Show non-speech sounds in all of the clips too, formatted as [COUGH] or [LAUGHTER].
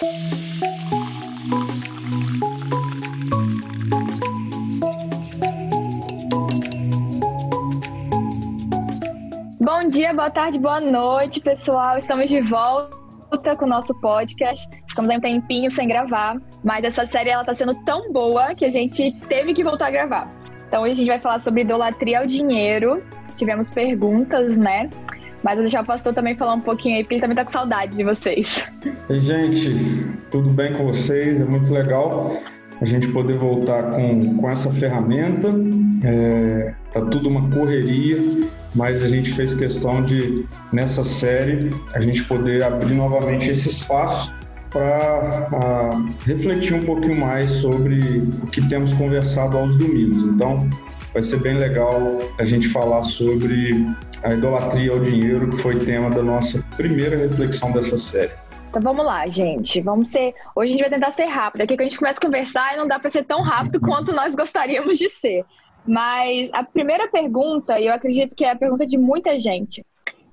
Bom dia, boa tarde, boa noite, pessoal. Estamos de volta com o nosso podcast. Ficamos um tempinho sem gravar, mas essa série ela tá sendo tão boa que a gente teve que voltar a gravar. Então hoje a gente vai falar sobre idolatria ao dinheiro. Tivemos perguntas, né? Mas vou deixar o pastor também falar um pouquinho aí, porque ele também tá com saudade de vocês. Ei, gente, tudo bem com vocês? É muito legal a gente poder voltar com, com essa ferramenta. É, tá tudo uma correria, mas a gente fez questão de, nessa série, a gente poder abrir novamente esse espaço para refletir um pouquinho mais sobre o que temos conversado aos domingos. Então, vai ser bem legal a gente falar sobre a idolatria ao dinheiro, que foi tema da nossa primeira reflexão dessa série. Então vamos lá, gente. Vamos ser. Hoje a gente vai tentar ser rápido. Aqui que a gente começa a conversar e não dá para ser tão rápido quanto nós gostaríamos de ser. Mas a primeira pergunta, e eu acredito que é a pergunta de muita gente,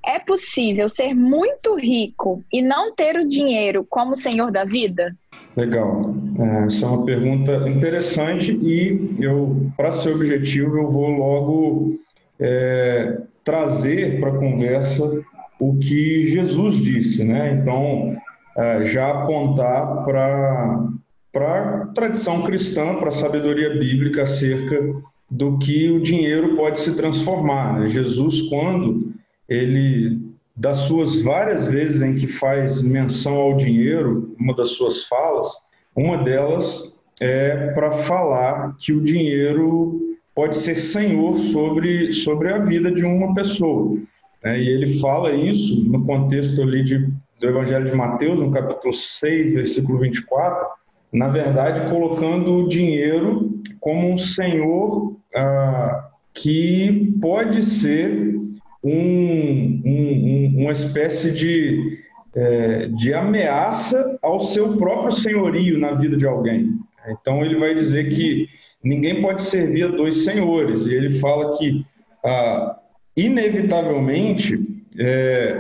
é possível ser muito rico e não ter o dinheiro como senhor da vida? Legal. É, essa é uma pergunta interessante e eu, para ser objetivo, eu vou logo é, trazer para a conversa o que Jesus disse, né? Então, é, já apontar para para tradição cristã, para a sabedoria bíblica acerca do que o dinheiro pode se transformar. Né? Jesus, quando ele, das suas várias vezes em que faz menção ao dinheiro, uma das suas falas, uma delas é para falar que o dinheiro pode ser senhor sobre, sobre a vida de uma pessoa. Né? E ele fala isso no contexto ali de, do Evangelho de Mateus, no capítulo 6, versículo 24, na verdade, colocando o dinheiro como um senhor ah, que pode ser um, um, uma espécie de, é, de ameaça ao seu próprio senhorio na vida de alguém. Então, ele vai dizer que ninguém pode servir a dois senhores, e ele fala que, ah, inevitavelmente, é,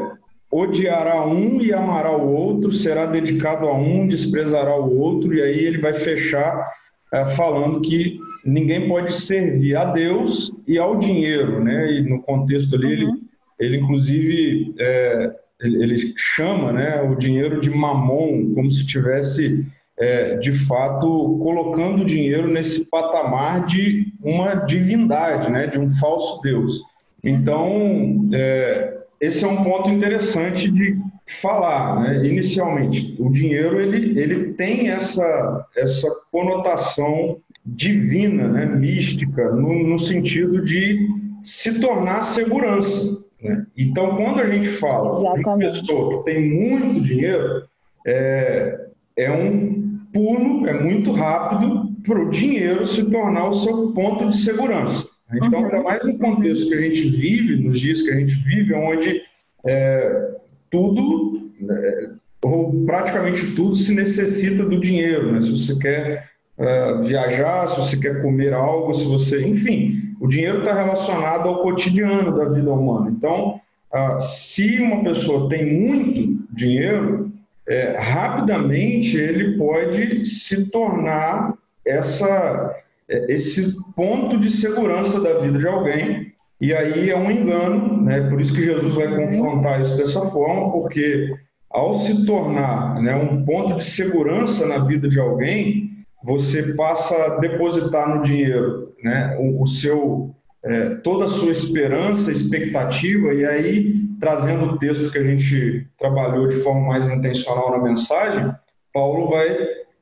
odiará um e amará o outro, será dedicado a um, desprezará o outro, e aí ele vai fechar é, falando que ninguém pode servir a Deus e ao dinheiro, né? E no contexto ali, uhum. ele, ele inclusive é, ele, ele, chama, né, o dinheiro de mamon, como se tivesse é, de fato colocando o dinheiro nesse patamar de uma divindade, né, de um falso Deus. Então, é, esse é um ponto interessante de falar, né? inicialmente. O dinheiro ele, ele tem essa, essa conotação divina, né? mística, no, no sentido de se tornar segurança. Né? Então, quando a gente fala de uma pessoa que tem muito dinheiro, é, é um pulo, é muito rápido para o dinheiro se tornar o seu ponto de segurança. Então, uhum. ainda mais no contexto que a gente vive, nos dias que a gente vive, onde é, tudo, é, ou praticamente tudo, se necessita do dinheiro. Né? Se você quer uh, viajar, se você quer comer algo, se você. Enfim, o dinheiro está relacionado ao cotidiano da vida humana. Então, uh, se uma pessoa tem muito dinheiro, é, rapidamente ele pode se tornar essa é, esse ponto de segurança da vida de alguém. E aí é um engano, né? por isso que Jesus vai confrontar isso dessa forma, porque ao se tornar né, um ponto de segurança na vida de alguém, você passa a depositar no dinheiro né, o, o seu, é, toda a sua esperança, expectativa, e aí, trazendo o texto que a gente trabalhou de forma mais intencional na mensagem, Paulo vai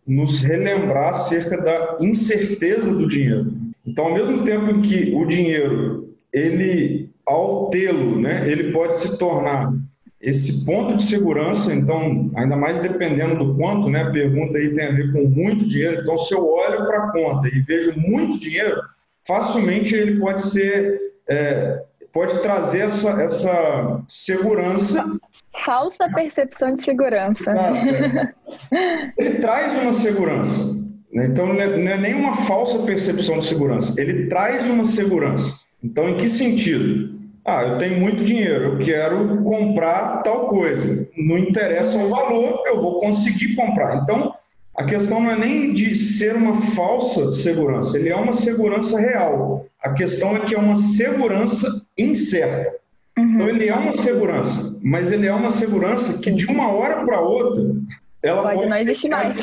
nos relembrar acerca da incerteza do dinheiro. Então, ao mesmo tempo que o dinheiro, ele, ao tê-lo, né, ele pode se tornar esse ponto de segurança, então, ainda mais dependendo do quanto, né, a pergunta aí tem a ver com muito dinheiro, então, se eu olho para a conta e vejo muito dinheiro, facilmente ele pode ser, é, pode trazer essa, essa segurança falsa percepção de segurança. É. Ele traz uma segurança. Né? Então, não é, não é nem uma falsa percepção de segurança. Ele traz uma segurança. Então, em que sentido? Ah, eu tenho muito dinheiro, eu quero comprar tal coisa. Não interessa o valor, eu vou conseguir comprar. Então, a questão não é nem de ser uma falsa segurança, ele é uma segurança real. A questão é que é uma segurança incerta. Uhum. Então, ele é uma segurança, mas ele é uma segurança que de uma hora para outra ela pode, pode não existir mais.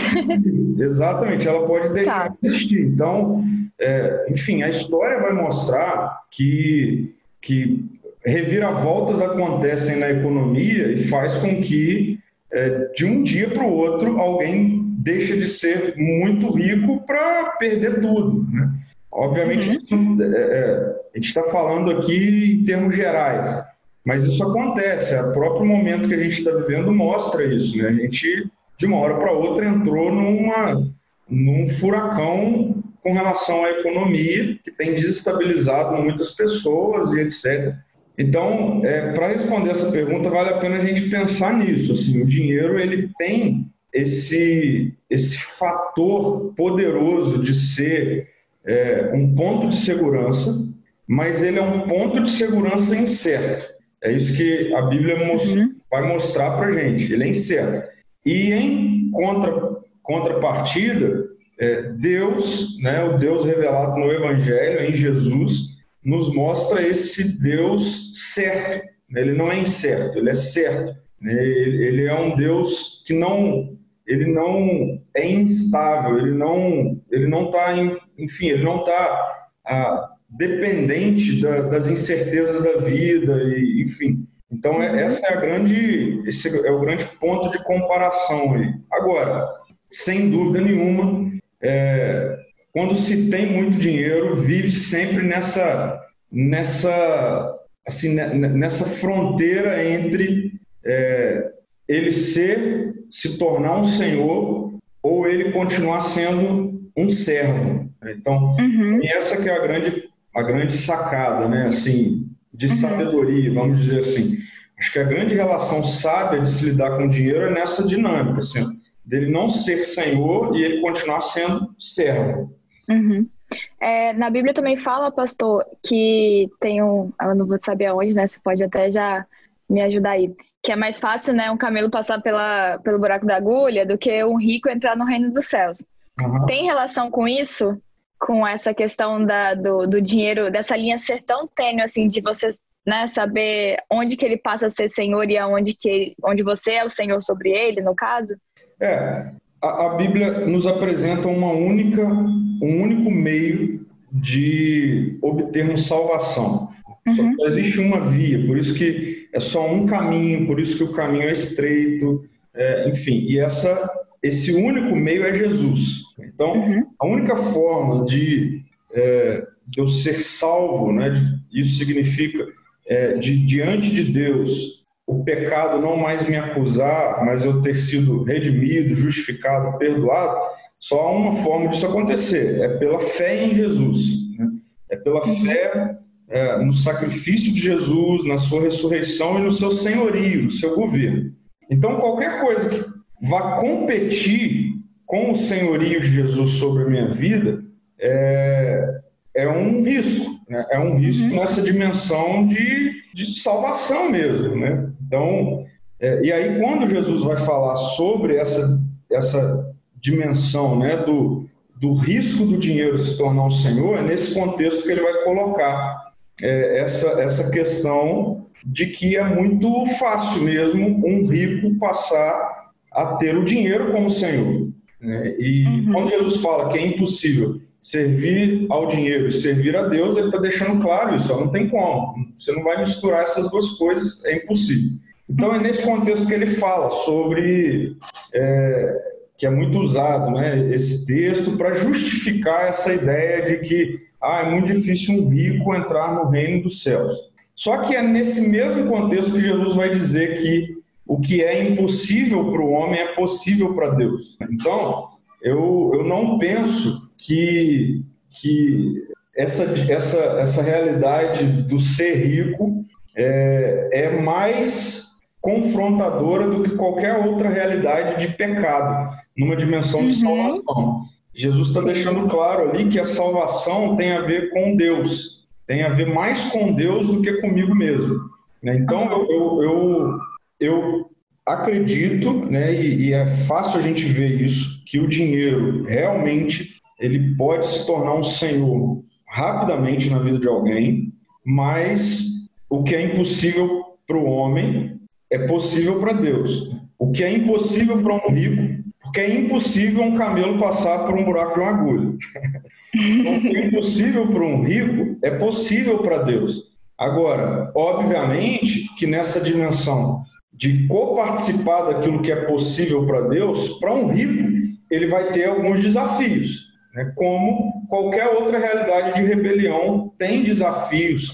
Exatamente, ela pode deixar tá. de existir. Então, é, enfim, a história vai mostrar que, que reviravoltas acontecem na economia e faz com que, é, de um dia para o outro, alguém deixe de ser muito rico para perder tudo. Né? Obviamente, uhum. é, é a gente está falando aqui em termos gerais, mas isso acontece. O próprio momento que a gente está vivendo mostra isso. Né? A gente, de uma hora para outra, entrou numa, num furacão com relação à economia, que tem desestabilizado muitas pessoas e etc. Então, é, para responder essa pergunta, vale a pena a gente pensar nisso. Assim, o dinheiro ele tem esse, esse fator poderoso de ser é, um ponto de segurança, mas ele é um ponto de segurança incerto. É isso que a Bíblia uhum. vai mostrar para gente. Ele é incerto. E em contra, contrapartida, é, Deus, né, o Deus revelado no Evangelho, em Jesus, nos mostra esse Deus certo. Ele não é incerto, ele é certo. Ele é um Deus que não ele não é instável, ele não ele não está enfim, ele não está ah, dependente da, das incertezas da vida e enfim. Então é, essa é a grande esse é o grande ponto de comparação aí. Agora, sem dúvida nenhuma, é, quando se tem muito dinheiro, vive sempre nessa, nessa, assim, nessa fronteira entre é, ele ser, se tornar um senhor ou ele continuar sendo um servo. Então, uhum. essa que é a grande, a grande sacada, né? Assim, de uhum. sabedoria, vamos dizer assim. Acho que a grande relação sábia de se lidar com o dinheiro é nessa dinâmica, assim, dele não ser senhor e ele continuar sendo servo. Uhum. É, na Bíblia também fala, pastor, que tem um. Eu não vou saber aonde, né? Você pode até já me ajudar aí. Que é mais fácil, né, um camelo passar pela, pelo buraco da agulha do que um rico entrar no reino dos céus. Uhum. Tem relação com isso? Com essa questão da, do, do dinheiro, dessa linha ser tão tênue, assim, de você né, saber onde que ele passa a ser senhor e aonde que onde você é o senhor sobre ele, no caso? É, a, a Bíblia nos apresenta uma única, um único meio de obtermos salvação. Uhum. Só existe uma via, por isso que é só um caminho, por isso que o caminho é estreito, é, enfim. E essa, esse único meio é Jesus. Então, uhum. a única forma de, é, de eu ser salvo, né, de, isso significa é, de diante de Deus o pecado não mais me acusar, mas eu ter sido redimido, justificado, perdoado, só há uma forma disso acontecer: é pela fé em Jesus. Né? É pela uhum. fé é, no sacrifício de Jesus, na sua ressurreição e no seu senhorio, no seu governo. Então, qualquer coisa que vá competir com o senhorio de Jesus sobre a minha vida é, é um risco. Né? É um risco uhum. nessa dimensão de, de salvação mesmo. Né? Então, é, e aí quando Jesus vai falar sobre essa, essa dimensão né, do, do risco do dinheiro se tornar um senhor, é nesse contexto que ele vai colocar é, essa, essa questão de que é muito fácil mesmo um rico passar a ter o dinheiro como senhor. Né? E uhum. quando Jesus fala que é impossível servir ao dinheiro e servir a Deus, ele está deixando claro isso, não tem como. Você não vai misturar essas duas coisas, é impossível. Então é nesse contexto que ele fala sobre, é, que é muito usado, né, esse texto para justificar essa ideia de que ah, é muito difícil um rico entrar no reino dos céus. Só que é nesse mesmo contexto que Jesus vai dizer que o que é impossível para o homem é possível para Deus. Então, eu, eu não penso que, que essa, essa, essa realidade do ser rico é, é mais confrontadora do que qualquer outra realidade de pecado, numa dimensão de uhum. salvação. Jesus está deixando claro ali que a salvação tem a ver com Deus, tem a ver mais com Deus do que comigo mesmo. Né? Então, eu, eu, eu acredito, né, e, e é fácil a gente ver isso, que o dinheiro realmente ele pode se tornar um senhor rapidamente na vida de alguém, mas o que é impossível para o homem é possível para Deus. O que é impossível para um rico, porque é impossível um camelo passar por um buraco de uma agulha. [LAUGHS] Então, o que é impossível para um rico é possível para Deus. Agora, obviamente que nessa dimensão de coparticipar daquilo que é possível para Deus, para um rico, ele vai ter alguns desafios, né? como qualquer outra realidade de rebelião tem desafios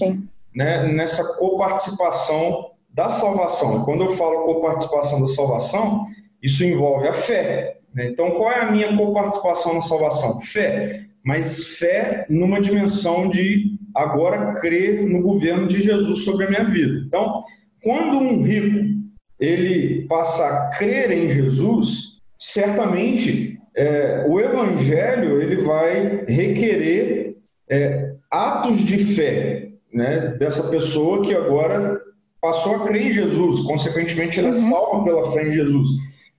né? nessa coparticipação da salvação. Quando eu falo coparticipação da salvação, isso envolve a fé. Né? Então, qual é a minha coparticipação na salvação? Fé. Mas fé numa dimensão de agora crer no governo de Jesus sobre a minha vida. Então, quando um rico ele passa a crer em Jesus, certamente é, o evangelho ele vai requerer é, atos de fé né, dessa pessoa que agora passou a crer em Jesus, consequentemente ela é uhum. salva pela fé em Jesus.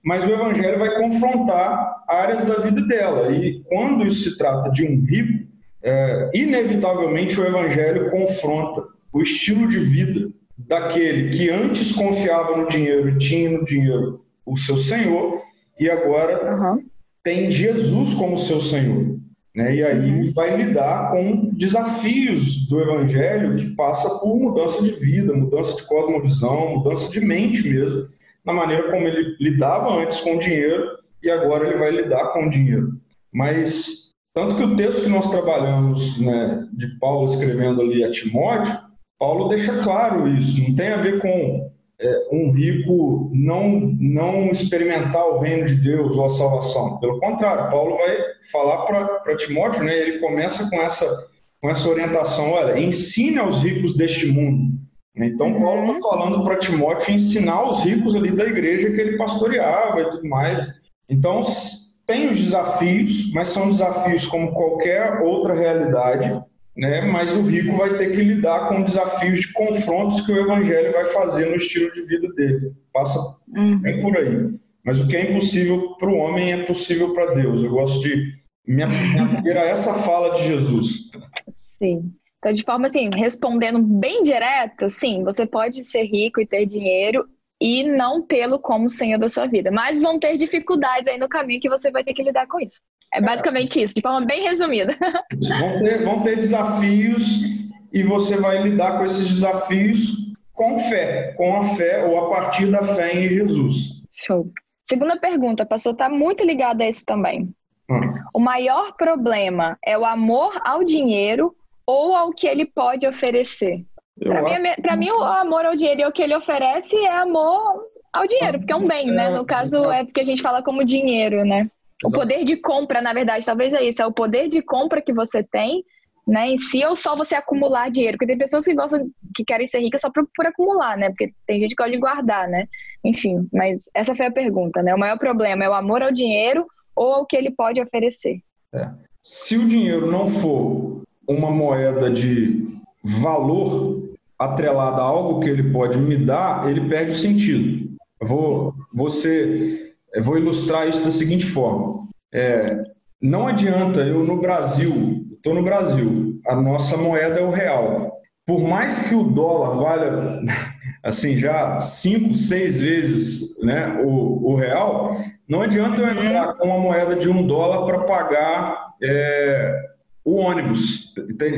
Mas o evangelho vai confrontar áreas da vida dela. E quando isso se trata de um rico, é, inevitavelmente o evangelho confronta o estilo de vida daquele que antes confiava no dinheiro e tinha no dinheiro o seu senhor e agora uhum. tem Jesus como seu senhor. Né? E aí uhum. vai lidar com desafios do evangelho que passa por mudança de vida, mudança de cosmovisão, mudança de mente mesmo, na maneira como ele lidava antes com o dinheiro e agora ele vai lidar com o dinheiro. Mas tanto que o texto que nós trabalhamos né, de Paulo escrevendo ali a Timóteo, Paulo deixa claro isso, não tem a ver com é, um rico não, não experimentar o reino de Deus ou a salvação. Pelo contrário, Paulo vai falar para Timóteo, né, ele começa com essa, com essa orientação: olha, ensine aos ricos deste mundo. Então, Paulo está falando para Timóteo ensinar os ricos ali da igreja que ele pastoreava e tudo mais. Então, tem os desafios, mas são desafios como qualquer outra realidade né? mas o rico vai ter que lidar com desafios de confrontos que o evangelho vai fazer no estilo de vida dele. Passa uhum. bem por aí. Mas o que é impossível para o homem é possível para Deus. Eu gosto de me apegar a essa fala de Jesus. Sim. Então, de forma assim, respondendo bem direta, sim, você pode ser rico e ter dinheiro e não tê-lo como senhor da sua vida. Mas vão ter dificuldades aí no caminho que você vai ter que lidar com isso. É basicamente isso, de forma bem resumida. [LAUGHS] Vão ter, vão ter desafios e você vai lidar com esses desafios com fé, com a fé ou a partir da fé em Jesus. Show. Segunda pergunta, pastor, está muito ligado a isso também. Hum. O maior problema é o amor ao dinheiro ou ao que ele pode oferecer? Para mim, é mim, o amor ao dinheiro e o que ele oferece é amor ao dinheiro, porque é um bem, né? No caso, é porque a gente fala como dinheiro, né? O poder de compra, na verdade, talvez é isso, é o poder de compra que você tem, né, em si, ou só você acumular dinheiro? Porque tem pessoas que gostam, que querem ser ricas só por, por acumular, né? Porque tem gente que gosta de guardar, né? Enfim, mas essa foi a pergunta, né? O maior problema é o amor ao dinheiro ou ao que ele pode oferecer? É. Se o dinheiro não for uma moeda de valor atrelada a algo que ele pode me dar, ele perde o sentido. Eu vou, você eu vou ilustrar isso da seguinte forma. É, não adianta eu no Brasil, estou no Brasil, a nossa moeda é o real. Por mais que o dólar valha assim já cinco, seis vezes né, o, o real, não adianta eu uhum. entrar com uma moeda de um dólar para pagar é, o ônibus.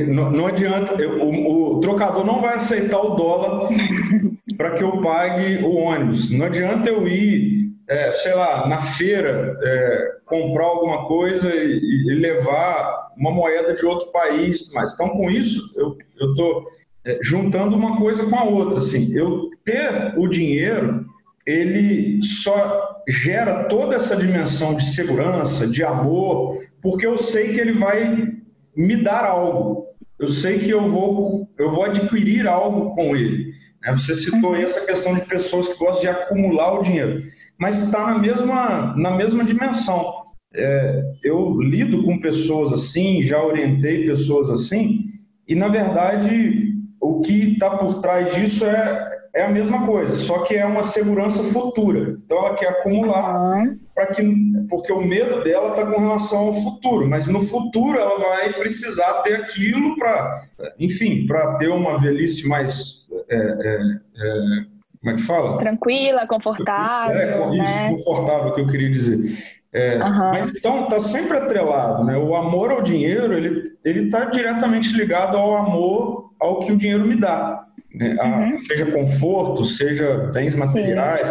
Não, não adianta, eu, o, o, trocador não vai aceitar o dólar [LAUGHS] para que eu pague o ônibus. Não adianta eu ir é, sei lá, na feira, é, comprar alguma coisa e, e, levar uma moeda de outro país, mas então com isso eu estou é, juntando uma coisa com a outra, assim, eu ter o dinheiro ele só gera toda essa dimensão de segurança, de amor, porque eu sei que ele vai me dar algo, eu sei que eu vou eu vou adquirir algo com ele. Né? Você citou aí essa questão de pessoas que gostam de acumular o dinheiro mas está na mesma, na mesma dimensão. É, eu lido com pessoas assim, já orientei pessoas assim, e na verdade o que está por trás disso é, é a mesma coisa, só que é uma segurança futura. Então ela quer acumular para que porque o medo dela está com relação ao futuro, mas no futuro ela vai precisar ter aquilo para, enfim, para ter uma velhice mais é, é, é, como é que fala? Tranquila, confortável. É, isso, né? confortável que eu queria dizer. É, uhum. Mas então está sempre atrelado, né? O amor ao dinheiro ele ele está diretamente ligado ao amor ao que o dinheiro me dá, né? A, uhum. seja conforto, seja bens materiais.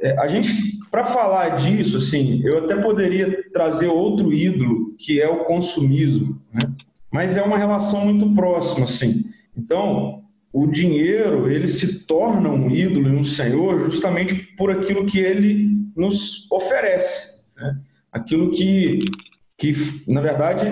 É, a gente para falar disso, assim, eu até poderia trazer outro ídolo que é o consumismo, né? Mas é uma relação muito próxima, assim. Então, o dinheiro ele se torna um ídolo e um senhor justamente por aquilo que ele nos oferece. Né? Aquilo que, que, na verdade,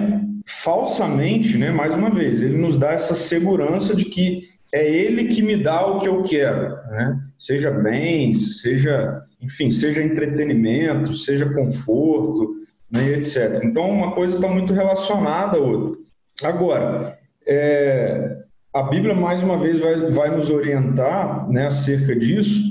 falsamente, né, mais uma vez, ele nos dá essa segurança de que é ele que me dá o que eu quero, né? seja bens, seja, enfim, seja entretenimento, seja conforto, né, etc. Então, uma coisa está muito relacionada à outra. Agora, é, a Bíblia, mais uma vez, vai, vai nos orientar né, acerca disso,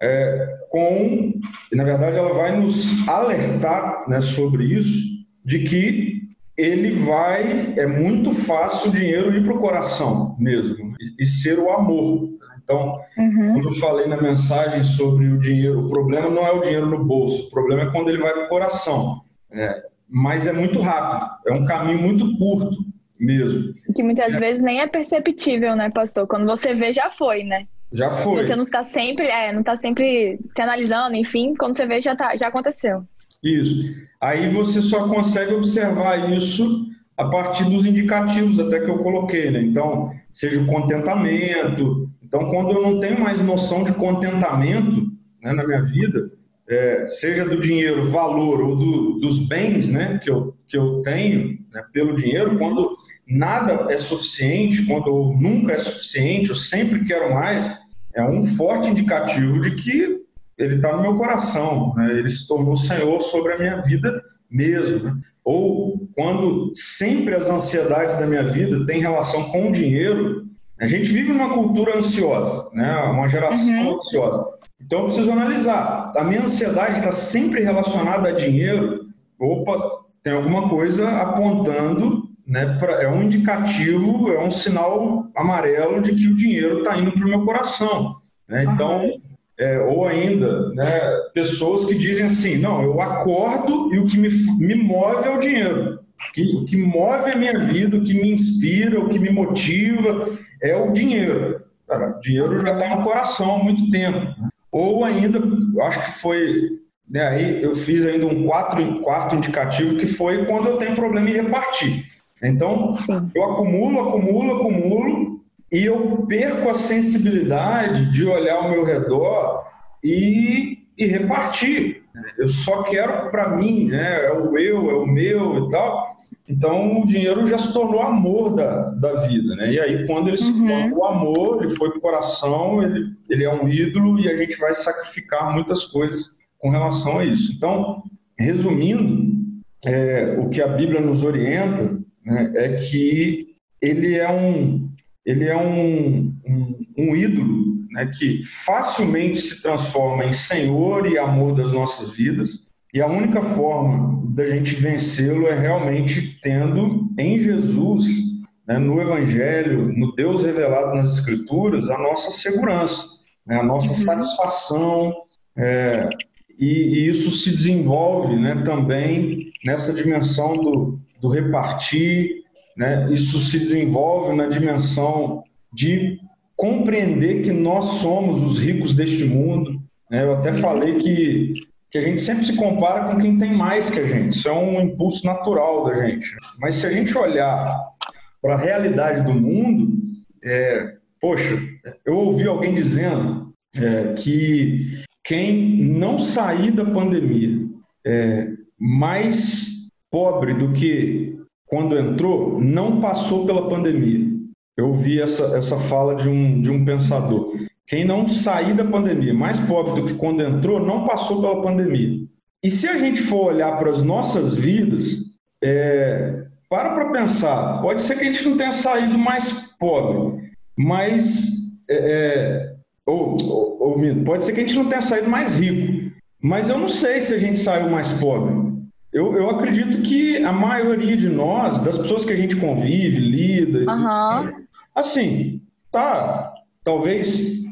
é, com, na verdade, ela vai nos alertar né, sobre isso, de que ele vai, é muito fácil o dinheiro ir para o coração mesmo, e, e, ser o amor. Então, uhum. quando eu falei na mensagem sobre o dinheiro, o problema não é o dinheiro no bolso, o problema é quando ele vai para o coração. É, mas é muito rápido, é um caminho muito curto mesmo. Que muitas é. vezes nem é perceptível, né, pastor? Quando você vê, já foi, né? Já foi. Você não está sempre, é, não tá sempre se analisando, enfim, quando você vê já tá, já aconteceu. Isso. Aí você só consegue observar isso a partir dos indicativos até que eu coloquei, né? Então, seja o contentamento. Então, quando eu não tenho mais noção de contentamento né, na minha vida, é, seja do dinheiro, valor ou do, dos bens, né, que eu, que eu tenho né, pelo dinheiro, quando nada é suficiente, quando nunca é suficiente, eu sempre quero mais, é um forte indicativo de que ele está no meu coração, né? ele se tornou Senhor sobre a minha vida mesmo. Né? Ou quando sempre as ansiedades da minha vida têm relação com o dinheiro, a gente vive numa cultura ansiosa, né? uma geração uhum. ansiosa. Então eu preciso analisar. A minha ansiedade está sempre relacionada a dinheiro. Opa, tem alguma coisa apontando, né? Pra, é um indicativo, é um sinal amarelo de que o dinheiro está indo para o meu coração. Né? Então, é, ou ainda, né, pessoas que dizem assim: não, eu acordo e o que me, me move é o dinheiro. Que, o que move a minha vida, o que me inspira, o que me motiva é o dinheiro. Cara, o dinheiro já está no coração há muito tempo. Ou ainda, acho que foi. Né, aí eu fiz ainda um quatro, quarto indicativo que foi quando eu tenho problema em repartir. Então, eu acumulo, acumulo, acumulo, e eu perco a sensibilidade de olhar ao meu redor e, e repartir. Eu só quero para mim, né? é o eu, é o meu e tal. Então o dinheiro já se tornou amor da, da vida. Né? E aí, quando ele se uhum. torna o amor, ele foi para o coração, ele, ele é um ídolo e a gente vai sacrificar muitas coisas com relação a isso. Então, resumindo, é, o que a Bíblia nos orienta né, é que ele é um, ele é um, um, um ídolo né, que facilmente se transforma em senhor e amor das nossas vidas. E a única forma da gente vencê-lo é realmente tendo em Jesus, né, no Evangelho, no Deus revelado nas Escrituras, a nossa segurança, né, a nossa uhum. satisfação. É, e, e, isso se desenvolve né, também nessa dimensão do, do repartir, né? Isso se desenvolve na dimensão de compreender que nós somos os ricos deste mundo. Né? Eu até falei que, que a gente sempre se compara com quem tem mais que a gente. Isso é um impulso natural da gente. Mas se a gente olhar para a realidade do mundo, é, poxa, eu ouvi alguém dizendo é, que quem não sair da pandemia é mais pobre do que quando entrou, não passou pela pandemia. Eu ouvi essa, essa fala de um, de um pensador. Quem não sair da pandemia, mais pobre do que quando entrou, não passou pela pandemia. E se a gente for olhar para as nossas vidas, é, para para pensar. Pode ser que a gente não tenha saído mais pobre, mas. É, é ou, ou, ou, pode ser que a gente não tenha saído mais rico, mas eu não sei se a gente saiu mais pobre. Eu, eu acredito que a maioria de nós, das pessoas que a gente convive, lida, uhum. Assim, tá, talvez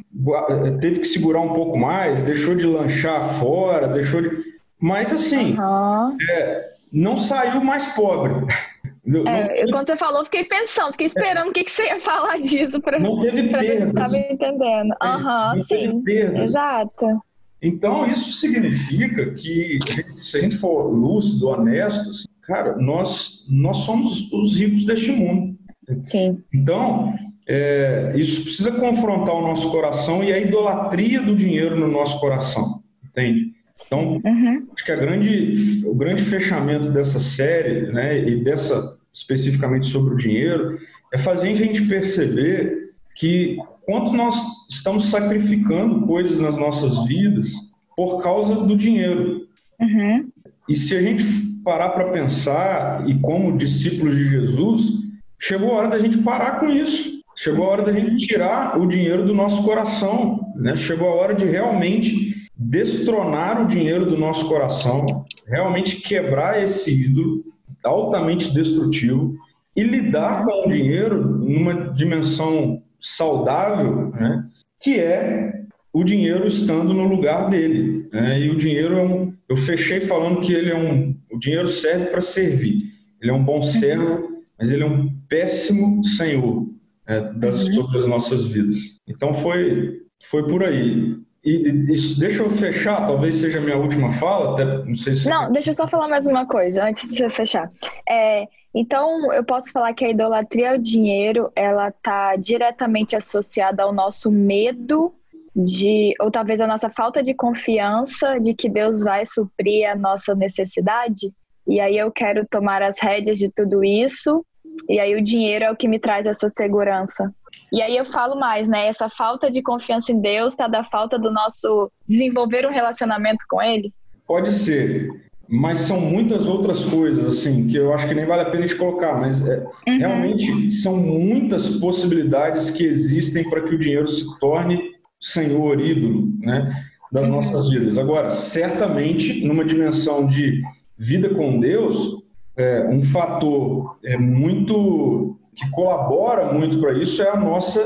teve que segurar um pouco mais, deixou de lanchar fora, deixou de. Mas assim, uhum. é, não saiu mais pobre. [LAUGHS] É, quando você falou, fiquei pensando, fiquei esperando o que, que você ia falar disso para não teve pra perdas. estava entendendo. É, Aham, uhum, sim. Exato. Então, isso significa que, se a gente for lúcido, honesto, assim, cara, nós, nós somos os ricos deste mundo. Sim. Então, é, isso precisa confrontar o nosso coração e a idolatria do dinheiro no nosso coração, entende? Então, uhum. acho que a grande, o grande fechamento dessa série, né, e dessa especificamente sobre o dinheiro, é fazer a gente perceber que quanto nós estamos sacrificando coisas nas nossas vidas por causa do dinheiro. Uhum. E se a gente parar para pensar, e como discípulos de Jesus, chegou a hora da gente parar com isso. Chegou a hora da gente tirar o dinheiro do nosso coração. Né? Chegou a hora de realmente destronar o dinheiro do nosso coração, realmente quebrar esse ídolo altamente destrutivo e lidar com o dinheiro numa dimensão saudável, né? que é o dinheiro estando no lugar dele. Né? E o dinheiro é um. Eu fechei falando que ele é um. O dinheiro serve para servir. Ele é um bom servo, mas ele é um péssimo senhor né, das, uhum. sobre as nossas vidas. Então foi, foi por aí. E isso, deixa eu fechar, talvez seja a minha última fala, até não sei se. Não, deixa eu só falar mais uma coisa antes de você fechar. É, então, eu posso falar que a idolatria ao dinheiro, ela está diretamente associada ao nosso medo de, ou talvez a nossa falta de confiança de que Deus vai suprir a nossa necessidade. E aí eu quero tomar as rédeas de tudo isso. E aí o dinheiro é o que me traz essa segurança. E aí eu falo mais, né? Essa falta de confiança em Deus está da falta do nosso desenvolver um relacionamento com Ele? Pode ser, mas são muitas outras coisas, assim, que eu acho que nem vale a pena te colocar, mas é, uhum. realmente são muitas possibilidades que existem para que o dinheiro se torne senhor, ídolo, né? Das uhum. nossas vidas. Agora, certamente, numa dimensão de vida com Deus, é, um fator é, muito que colabora muito para isso é a nossa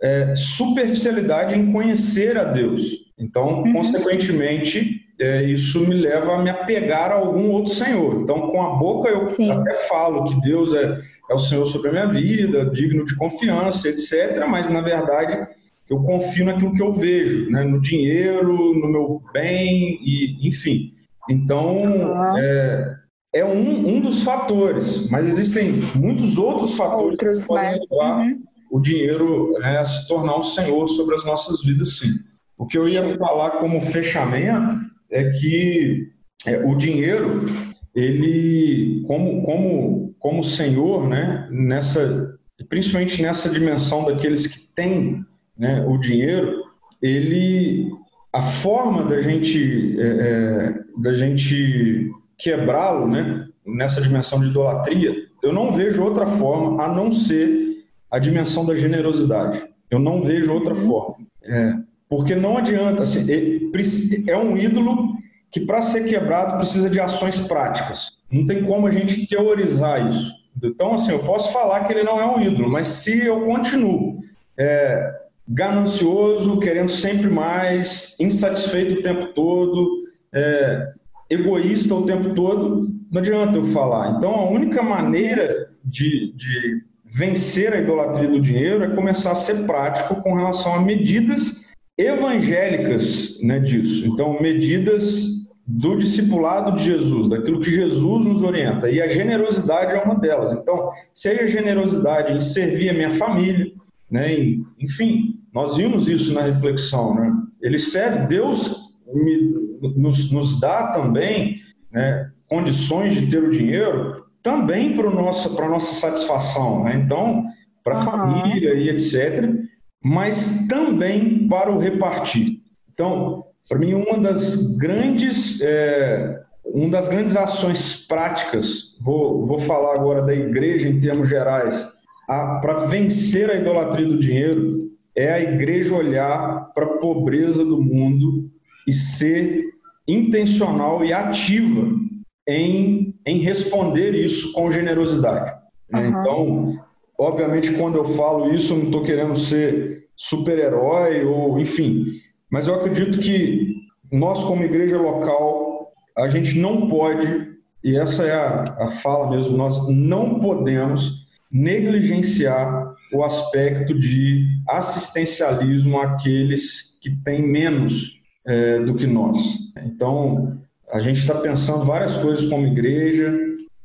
é, superficialidade em conhecer a Deus. Então, uhum. consequentemente, é, isso me leva a me apegar a algum outro Senhor. Então, com a boca eu Sim. até falo que Deus é, é o Senhor sobre a minha vida, digno de confiança, etc. Mas, na verdade, eu confio naquilo que eu vejo, né? no dinheiro, no meu bem, e enfim. Então, uhum. é, é um, um dos fatores, mas existem muitos outros fatores outros, que podem levar uhum. o dinheiro né, a se tornar um senhor sobre as nossas vidas, sim. O que eu ia falar como fechamento é que é, o dinheiro, ele, como, como, como senhor, né, nessa, principalmente nessa dimensão daqueles que têm né, o dinheiro, ele, a forma da gente, é, é da gente quebrá-lo, né, nessa dimensão de idolatria, eu não vejo outra forma a não ser a dimensão da generosidade. Eu não vejo outra uhum. forma. É, porque não adianta, assim, é um ídolo que para ser quebrado precisa de ações práticas. Não tem como a gente teorizar isso. Então, assim, eu posso falar que ele não é um ídolo, mas se eu continuo é, ganancioso, querendo sempre mais, insatisfeito o tempo todo, é, egoísta o tempo todo, não adianta eu falar. Então, a única maneira de, de vencer a idolatria do dinheiro é começar a ser prático com relação a medidas evangélicas né, disso. Então, medidas do discipulado de Jesus, daquilo que Jesus nos orienta. E a generosidade é uma delas. Então, seja generosidade em servir a minha família, né? enfim, nós vimos isso na reflexão. Né? Ele serve, Deus me, nos, nos dá também né, condições de ter o dinheiro também para a nossa satisfação. Né? Então, para a uhum. família e etc., mas também para o repartir. Então, para mim, uma das grandes, é, uma das grandes ações práticas, vou, vou falar agora da igreja em termos gerais, para vencer a idolatria do dinheiro, é a igreja olhar para a pobreza do mundo e ser intencional e ativa em, em responder isso com generosidade. Uhum. Então, obviamente, quando eu falo isso, eu não estou querendo ser super-herói ou enfim, mas eu acredito que nós, como igreja local, a gente não pode, e essa é a, a fala mesmo, nós não podemos negligenciar o aspecto de assistencialismo àqueles que têm menos é, do que nós. Então, a gente está pensando várias coisas como igreja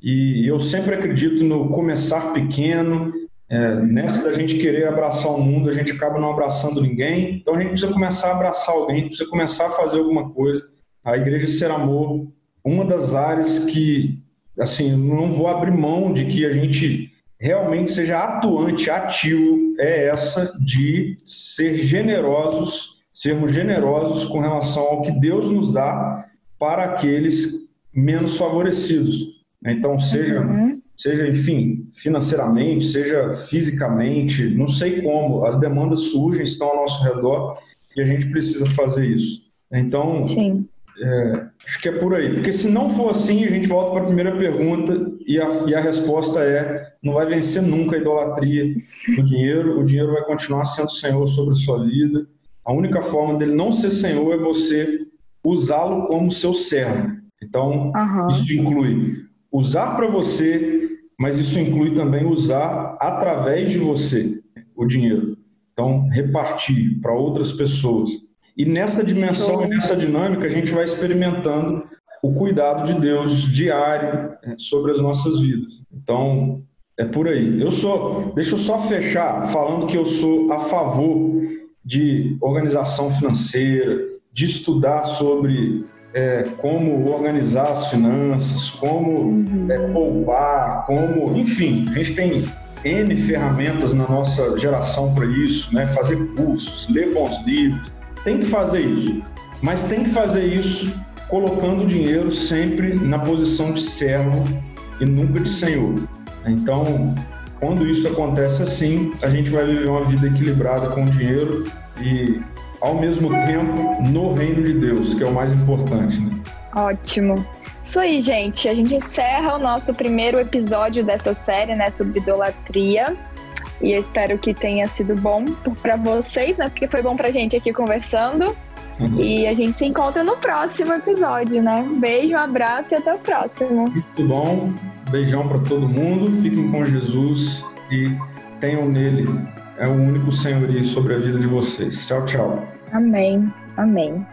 e eu sempre acredito no começar pequeno. É, nessa da gente querer abraçar o mundo, a gente acaba não abraçando ninguém. Então a gente precisa começar a abraçar alguém, precisa começar a fazer alguma coisa. A igreja ser amor, uma das áreas que, assim, não vou abrir mão de que a gente realmente seja atuante, ativo, é essa de ser generosos, sermos generosos com relação ao que Deus nos dá para aqueles menos favorecidos. Então, seja, uhum. seja, enfim, financeiramente, seja fisicamente, não sei como, as demandas surgem, estão ao nosso redor e a gente precisa fazer isso. Então, Sim. É, acho que é por aí. Porque se não for assim, a gente volta para a primeira pergunta e a, e a resposta é: não vai vencer nunca a idolatria do dinheiro, o dinheiro vai continuar sendo Senhor sobre a sua vida. A única forma dele não ser Senhor é você usá-lo como seu servo. Então, uhum. isso inclui usar para você, mas isso inclui também usar através de você o dinheiro. Então, repartir para outras pessoas. E nessa dimensão e nessa dinâmica, a gente vai experimentando o cuidado de Deus diário é, sobre as nossas vidas. Então, é por aí. Eu sou, deixa eu só fechar falando que eu sou a favor de organização financeira, de estudar sobre é, como organizar as finanças, como uhum. é, poupar, como, enfim, a gente tem N ferramentas na nossa geração para isso, né? fazer cursos, ler bons livros, tem que fazer isso, mas tem que fazer isso colocando o dinheiro sempre na posição de servo e nunca de senhor. Então, quando isso acontece assim, a gente vai viver uma vida equilibrada com o dinheiro e ao mesmo tempo no reino de Deus, que é o mais importante. Né? Ótimo. Isso aí, gente. A gente encerra o nosso primeiro episódio dessa série, né, sobre idolatria. E eu espero que tenha sido bom para vocês, né? Porque foi bom pra gente aqui conversando. Uhum. E a gente se encontra no próximo episódio, né? Um beijo, um abraço e até o próximo. Muito bom. Beijão para todo mundo. Fiquem com Jesus e tenham nele é o único senhorio sobre a vida de vocês. Tchau, tchau. Amém. Amém.